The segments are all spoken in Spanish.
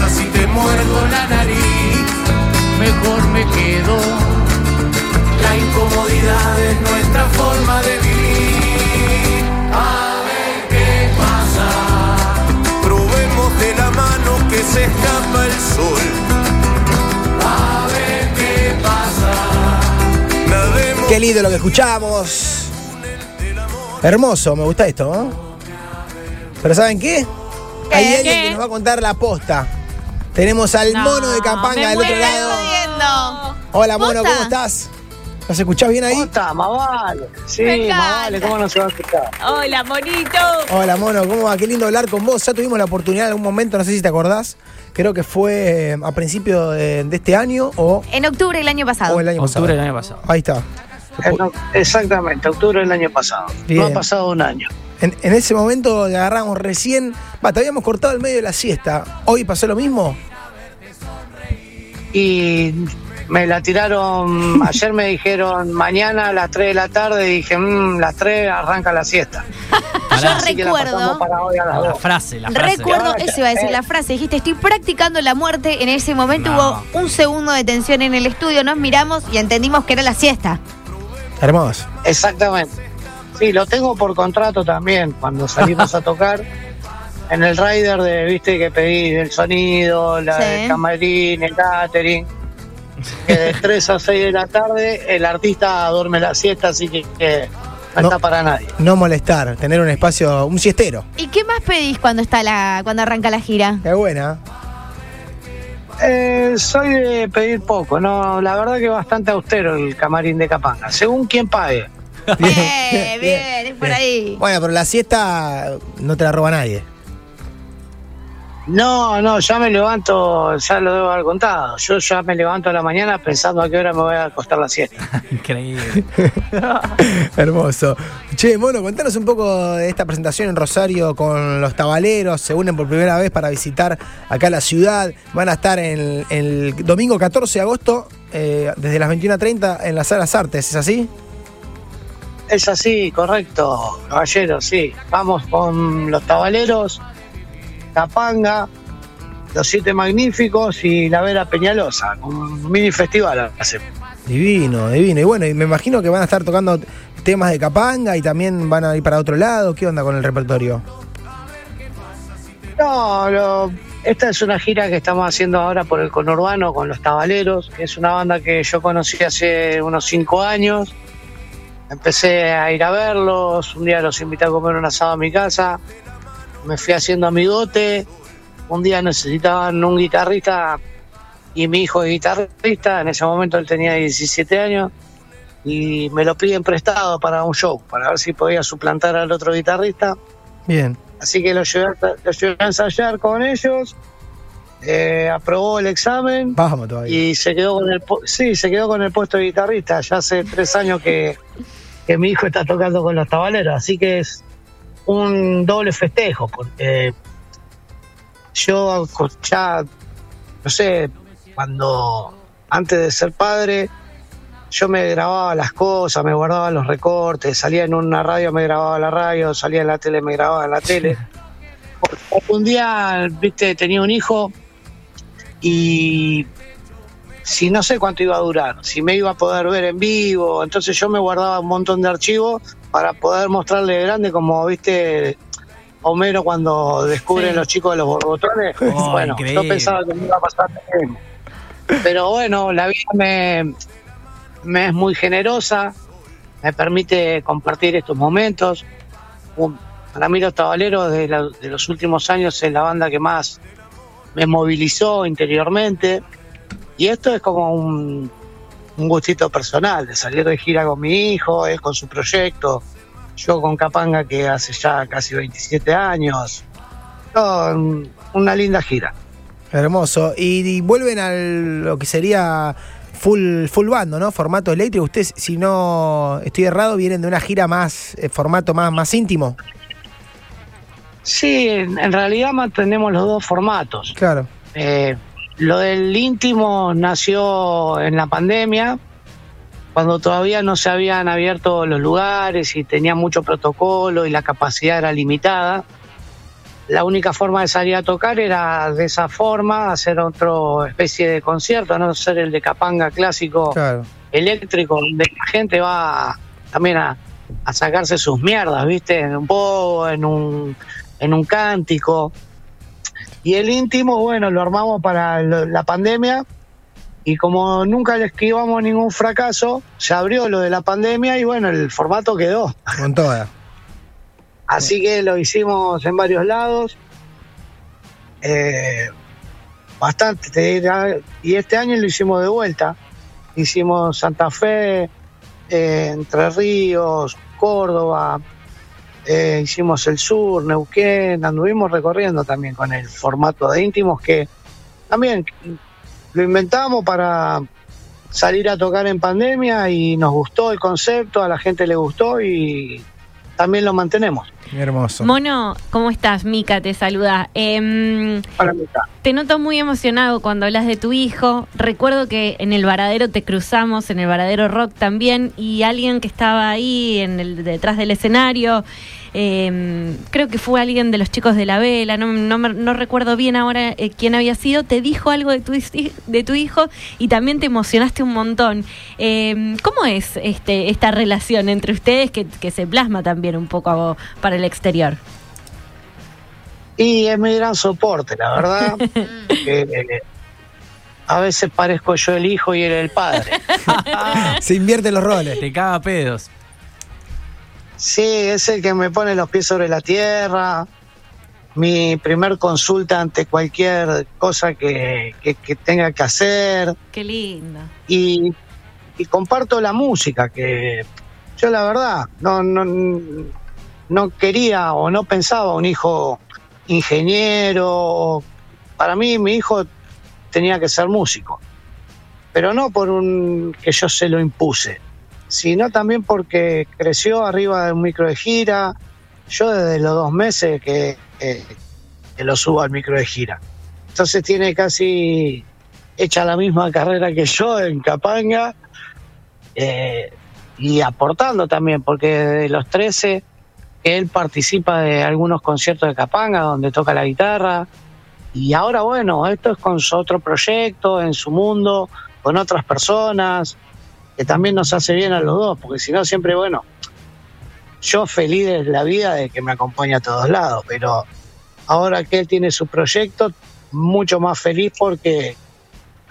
pasa si te muerdo la nariz? Mejor me quedo. La incomodidad es nuestra forma de vivir. A ver qué pasa. Probemos de la mano que se escapa el sol. A ver qué pasa. Nademos Qué lindo lo que escuchamos. Hermoso, me gusta esto, ¿no? Pero ¿saben qué? Hay ¿Qué? alguien que nos va a contar la posta. Tenemos al No, mono de Campanga del otro lado. jodiendo. Hola, mono. ¿cómo estás? ¿Nos escuchás bien ahí? ¿Cómo está? Más vale. Sí, más vale. ¿Cómo no se va a escuchar? Hola, monito. Hola, mono, ¿cómo va? Qué lindo hablar con vos. Ya tuvimos la oportunidad en algún momento, no sé si te acordás. Creo que fue eh, a principio de, de este año o, En octubre del año pasado. o el año Octubre del pasado. año pasado. Ahí está. En- Exactamente, octubre del año pasado. Bien. No ha pasado un año. En, en ese momento agarramos recién. Va, te habíamos cortado el medio de la siesta. ¿Hoy pasó lo mismo? Y me la tiraron, ayer me dijeron mañana a las 3 de la tarde, y dije, mmm, las 3 arranca la siesta. Así la recuerdo- la 2. frase, la frase. Recuerdo, eso iba a decir eh. la frase. Dijiste, estoy practicando la muerte. En ese momento No. hubo un segundo de tensión en el estudio. Nos miramos y entendimos que era la siesta. Hermoso. Exactamente. Sí, lo tengo por contrato también cuando salimos a tocar. En el rider de, viste, que pedí el sonido, la Sí. el camarín, el catering. Que de 3 a 6 de la tarde el artista duerme la siesta, así que, que no, No. está para nadie. No molestar, tener un espacio, un siestero. ¿Y qué más pedís cuando está la, cuando arranca la gira? Qué buena. Eh, soy de pedir poco, no, la verdad que bastante austero el camarín de Capanga, según quien pague. Bien, bien, es por bien. ahí. Bueno, pero la siesta no te la roba nadie. No, no, ya me levanto, ya lo debo haber contado. Yo ya me levanto a la mañana pensando a qué hora me voy a acostar la siesta. Increíble. Hermoso. Che, mono, contanos un poco de esta presentación en Rosario con los tabaleros. Se unen por primera vez para visitar acá la ciudad. Van a estar en el, el domingo 14 de agosto, eh, desde las 21.30 en las Salas Artes, ¿es así? Es así, correcto, caballero, sí. Vamos con los tabaleros, Capanga, los siete magníficos y la Vera Peñalosa, un mini festival hacemos. Divino, divino. Y bueno, y me imagino que van a estar tocando temas de Capanga y también van a ir para otro lado. ¿Qué onda con el repertorio? No, lo- esta es una gira que estamos haciendo ahora por el conurbano con los Tabaleros, que es una banda que yo conocí hace unos cinco años. Empecé a ir a verlos, un día los invité a comer un asado a mi casa, me fui haciendo amigote, un día necesitaban un guitarrista y mi hijo es guitarrista, en ese momento él tenía 17 años y me lo piden prestado para un show, para ver si podía suplantar al otro guitarrista. Bien. Así que lo llevé, a- lo llevé a ensayar con ellos, eh, aprobó el examen Vamos todavía. y se quedó con el sí, se quedó con el puesto de guitarrista. Ya hace tres años que, que mi hijo está tocando con los tabaleros, así que es un doble festejo, porque yo ya, no sé, cuando antes de ser padre, yo me grababa las cosas, me guardaba los recortes, salía en una radio, me grababa la radio, salía en la tele, me grababa en la tele. Porque un día, viste, tenía un hijo y si no sé cuánto iba a durar, si me iba a poder ver en vivo, entonces yo me guardaba un montón de archivos para poder mostrarle de grande como, viste, Homero cuando descubren Sí. los chicos de los borbotones. Oh, bueno, yo increíble. pensaba que me iba a pasar mismo. Pero bueno, la vida me, me es muy generosa, me permite compartir estos momentos. Para mí los tabaleros de, la- de los últimos años es la banda que más me movilizó interiormente. Y esto es como un, un gustito personal, de salir de gira con mi hijo, él con su proyecto, yo con Capanga que hace ya casi 27 años. No, un- una linda gira. Hermoso. Y, y vuelven a lo que sería full, full bando, ¿no? Formato eléctrico. Ustedes, si no estoy errado, vienen de una gira más, eh, formato más, más íntimo. Sí, en, en realidad mantenemos los dos formatos. Claro. Eh, lo del íntimo nació en la pandemia, cuando todavía no se habían abierto los lugares y tenía mucho protocolo y la capacidad era limitada. la única forma de salir a tocar era de esa forma, hacer otra especie de concierto, no ser el de Capanga clásico Claro. eléctrico, donde la gente va también a, a sacarse sus mierdas, ¿viste? En un pogo, en un, en un cántico. Y el íntimo, bueno, lo armamos para la pandemia y como nunca le esquivamos ningún fracaso, se abrió lo de la pandemia y bueno, el formato quedó. Con toda. Así que lo hicimos en varios lados. Eh, bastante. Y este año lo hicimos de vuelta. Hicimos Santa Fe, eh, Entre Ríos, Córdoba. Eh, hicimos el sur, Neuquén. Anduvimos recorriendo también con el formato de íntimos que también lo inventamos para salir a tocar en pandemia y nos gustó el concepto, a la gente le gustó y también lo mantenemos. Hermoso. Mono, ¿cómo estás? Mica te saluda. Para mí está. te noto muy emocionado cuando hablas de tu hijo. Recuerdo que en el varadero te cruzamos, en el varadero rock también, y alguien que estaba ahí en el, detrás del escenario, em, creo que fue alguien de los chicos de la vela, no, no, me- no recuerdo bien ahora eh, quién había sido, te dijo algo de tu, de tu hijo y también te emocionaste un montón. Em, ¿Cómo es este, esta relación entre ustedes que, que se plasma también un poco para el exterior? Y es mi gran soporte, la verdad. eh, a veces parezco yo el hijo y él el padre. Se invierten los roles. Te caga pedos. Sí, es el que me pone los pies sobre la tierra. Mi primer consulta ante cualquier cosa que, que- que tenga que hacer. Qué lindo. Y, y comparto la música, que yo la verdad no, no, no quería o no pensaba un hijo ingeniero. Para mí mi hijo tenía que ser músico, pero no por un que yo se lo impuse, sino también porque creció arriba de un micro de gira. Yo desde los dos meses que, lo subo al micro de gira. Entonces tiene casi hecha la misma carrera que yo en Capanga eh, y aportando también, porque desde los 13 él participa de algunos conciertos de Capanga donde toca la guitarra. Y ahora bueno, esto es con su otro proyecto, en su mundo, con otras personas, que también nos hace bien a los dos, porque si no siempre, bueno, yo feliz de la vida de que me acompaña a todos lados, pero ahora que él tiene su proyecto, mucho más feliz porque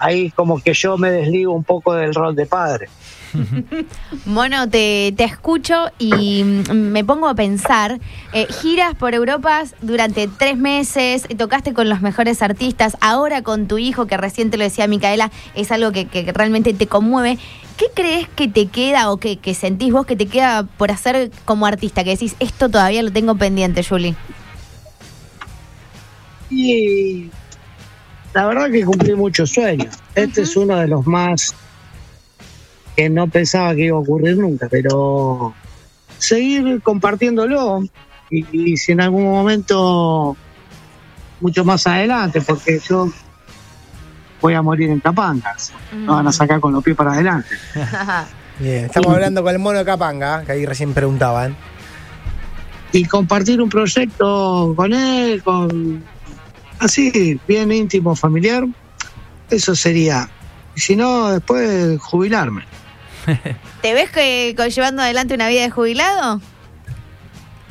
ahí como que yo me desligo un poco del rol de padre. Mono, te, te escucho y mm, me pongo a pensar, eh, giras por Europa durante tres meses, tocaste con los mejores artistas, ahora con tu hijo, que recién te lo decía Micaela, es algo que, que realmente te conmueve. ¿Qué crees que te queda o que, que sentís vos que te queda por hacer como artista? Que decís, esto todavía lo tengo pendiente, Julie. Y la verdad que cumplí muchos sueños. Este es uno de los más que no pensaba que iba a ocurrir nunca, pero seguir compartiéndolo y, y si en algún momento mucho más adelante, porque yo voy a morir en Capangas, me van a sacar con los pies para adelante. Bien, estamos hablando con el mono de Capanga, que ahí recién preguntaban. y compartir un proyecto con él, con así, bien íntimo, familiar, eso sería. Y si no, después jubilarme. ¿Te ves que, llevando adelante una vida de jubilado?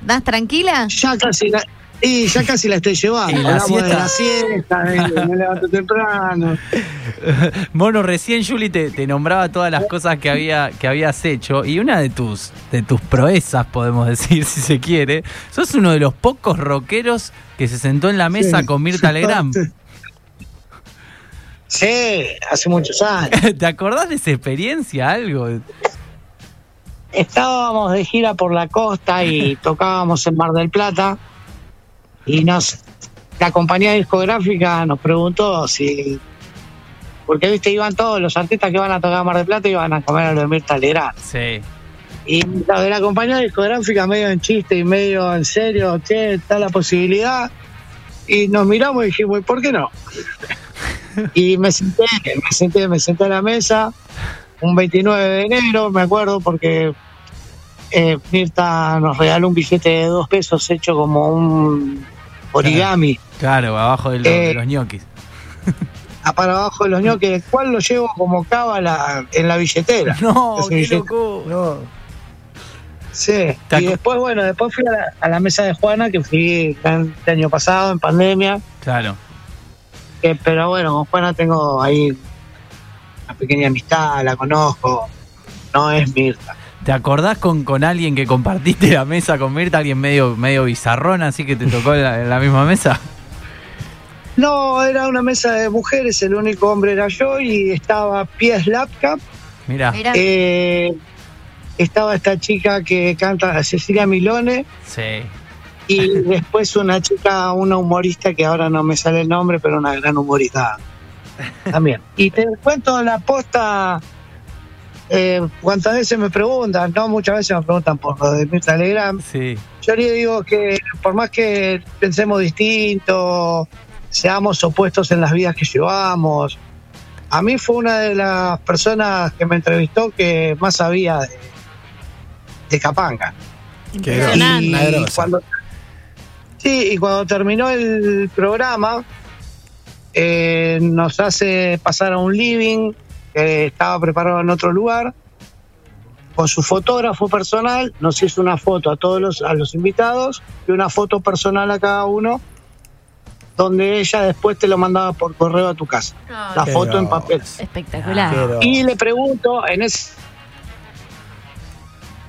¿Das tranquila? Ya casi la, y ya casi la estoy llevando. ¿Y la Hablamos de siesta? la siesta, de- me levanto temprano. Mono, recién Juli te, te nombraba todas las cosas que había que habías hecho y una de tus de tus proezas, podemos decir, si se quiere, sos uno de los pocos rockeros que se sentó en la mesa Sí. con Mirta Legrand. Sí, hace muchos años. ¿Te acordás de esa experiencia, algo? Estábamos de gira por la costa y tocábamos en Mar del Plata y nos la compañía discográfica nos preguntó si porque viste iban todos los artistas que van a tocar Mar del Plata iban a comer a lo de Mirta Legrand Sí. y la de la compañía discográfica medio en chiste y medio en serio che está la posibilidad y nos miramos y dijimos ¿por qué no? y me senté me senté me senté a la mesa un 29 de enero, me acuerdo, porque eh, Mirta nos regaló un billete de dos pesos hecho como un origami, Claro, abajo de, lo- Eh, de los ñoquis. a para abajo de los ñoques, el cual lo llevo como cábala en la billetera. No, qué billete. loco. No. Sí, y después, bueno, después fui a la, a la mesa de Juana, que fui el año pasado en pandemia, Claro. que- pero bueno, con Juana tengo ahí una pequeña amistad, la conozco, no es Mirta. ¿Te acordás con, con alguien que compartiste la mesa con Mirta, alguien medio, medio bizarrón, así que te tocó en la, en la misma mesa? No, era una mesa de mujeres, el único hombre era yo y estaba Pies Lapcap, Mira, Mira, eh, estaba esta chica que canta Cecilia Milone sí. y después una chica, una humorista que ahora no me sale el nombre, pero una gran humorista también. Y te cuento la posta, eh, cuántas veces me preguntan, no muchas veces me preguntan por lo de Mirta Legrand, Sí, yo le digo que por más que pensemos distinto, seamos opuestos en las vidas que llevamos, a mí fue una de las personas que me entrevistó que más sabía de, de Capanga. Qué Impresionante. Y cuando, sí, y cuando terminó el programa, eh, nos hace pasar a un living que estaba preparado en otro lugar. Con su fotógrafo personal, nos hizo una foto a todos los, a los invitados y una foto personal a cada uno, donde ella después te lo mandaba por correo a tu casa. La Qué foto en papel. Espectacular. Y le pregunto, en ese.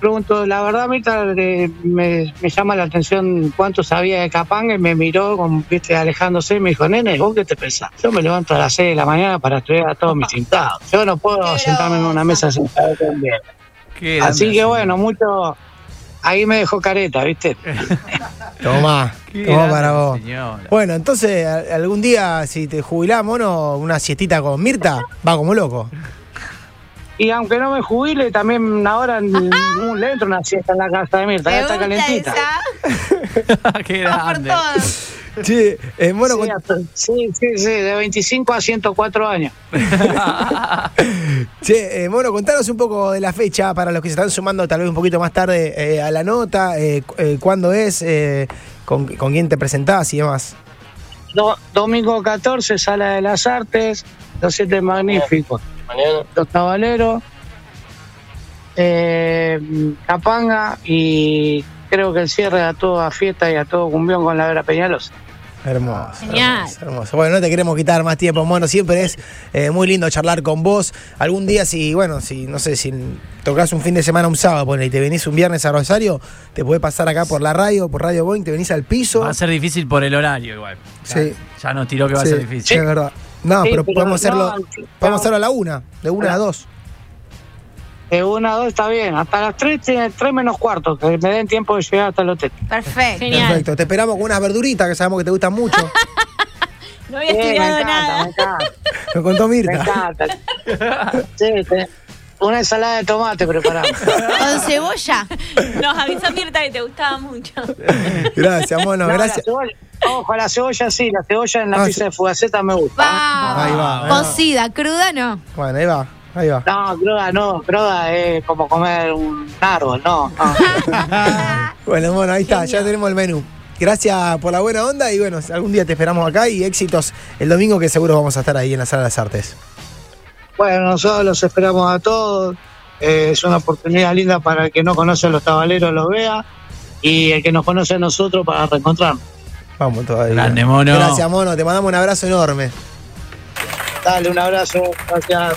Pregunto, la verdad, Mirta, eh, me, me llama la atención cuánto sabía de Capanga y me miró, como viste, alejándose y me dijo, nene, ¿vos qué te pensás? Yo me levanto a las 6 de la mañana para estudiar a todos mis invitados. Yo no puedo sentarme en una mesa sin saber también. Qué Así que bueno, mucho. Ahí me dejó careta, ¿viste? Tomá grande para vos. señora. Bueno, entonces algún día si te jubilás, mono, una siestita con Mirta, va como loco. Y aunque no me jubile, también ahora le entro una siesta en la casa de Mirta, ya está calentita. Qué grande. Che, eh, mono, Sí, hasta- sí, sí, sí, de 25 a 104 años. che, eh, mono, contanos un poco de la fecha para los que se están sumando tal vez un poquito más tarde eh, a la nota, eh, eh, cuándo es, eh, con, con quién te presentás y demás. Do- domingo 14, Sala de las Artes, Los Siete Magníficos, Los Tabaleros, eh, Capanga y creo que el cierre a toda fiesta y a todo cumbión con la Vera Peñalosa. Hermoso. Genial. Hermoso, hermoso. Bueno, no te queremos quitar más tiempo, mono. Siempre es eh, muy lindo charlar con vos. Algún día, si, bueno, si, no sé, si tocas un fin de semana un sábado, ponele, y te venís un viernes a Rosario, te puedes pasar acá por la radio, por Radio Boeing, te venís al piso. Va a ser difícil por el horario igual. Ya, Sí. ya nos tiró que va Sí, a ser difícil. Es verdad. No, Sí, pero, pero podemos hacerlo, no, podemos no. hacerlo a la una, de una a dos. De una a dos está bien, hasta las 3, 3 menos cuarto, que me den tiempo de llegar hasta el hotel. Perfecto. Genial. Perfecto. Te esperamos con unas verduritas que sabemos que te gustan mucho. No había me estudiado encanta, nada. me encanta. Nos contó Me Mirta. encanta. Sí, te- una ensalada de tomate preparamos. Con cebolla. Nos avisó Mirta que te gustaba mucho. Gracias, mono. No, Gracias. Ojo, la cebolla sí, la cebolla en la Ah, pizza sí. de fugaceta me gusta. Va. Ahí va, ahí va. Cocida, cruda no. Bueno, ahí va. Ahí va. No, cruda no, cruda es como comer un árbol, no. no. Bueno, bueno, ahí está, ya tenemos el menú. Gracias por la buena onda y bueno, algún día te esperamos acá y éxitos el domingo que seguro vamos a estar ahí en la Sala de las Artes. Bueno, nosotros los esperamos a todos. Eh, es una oportunidad linda para el que no conoce a los tabaleros los vea y el que nos conoce a nosotros para reencontrarnos. Vamos todavía. Grande, mono. Gracias, mono. Te mandamos un abrazo enorme. Dale, un abrazo, gracias.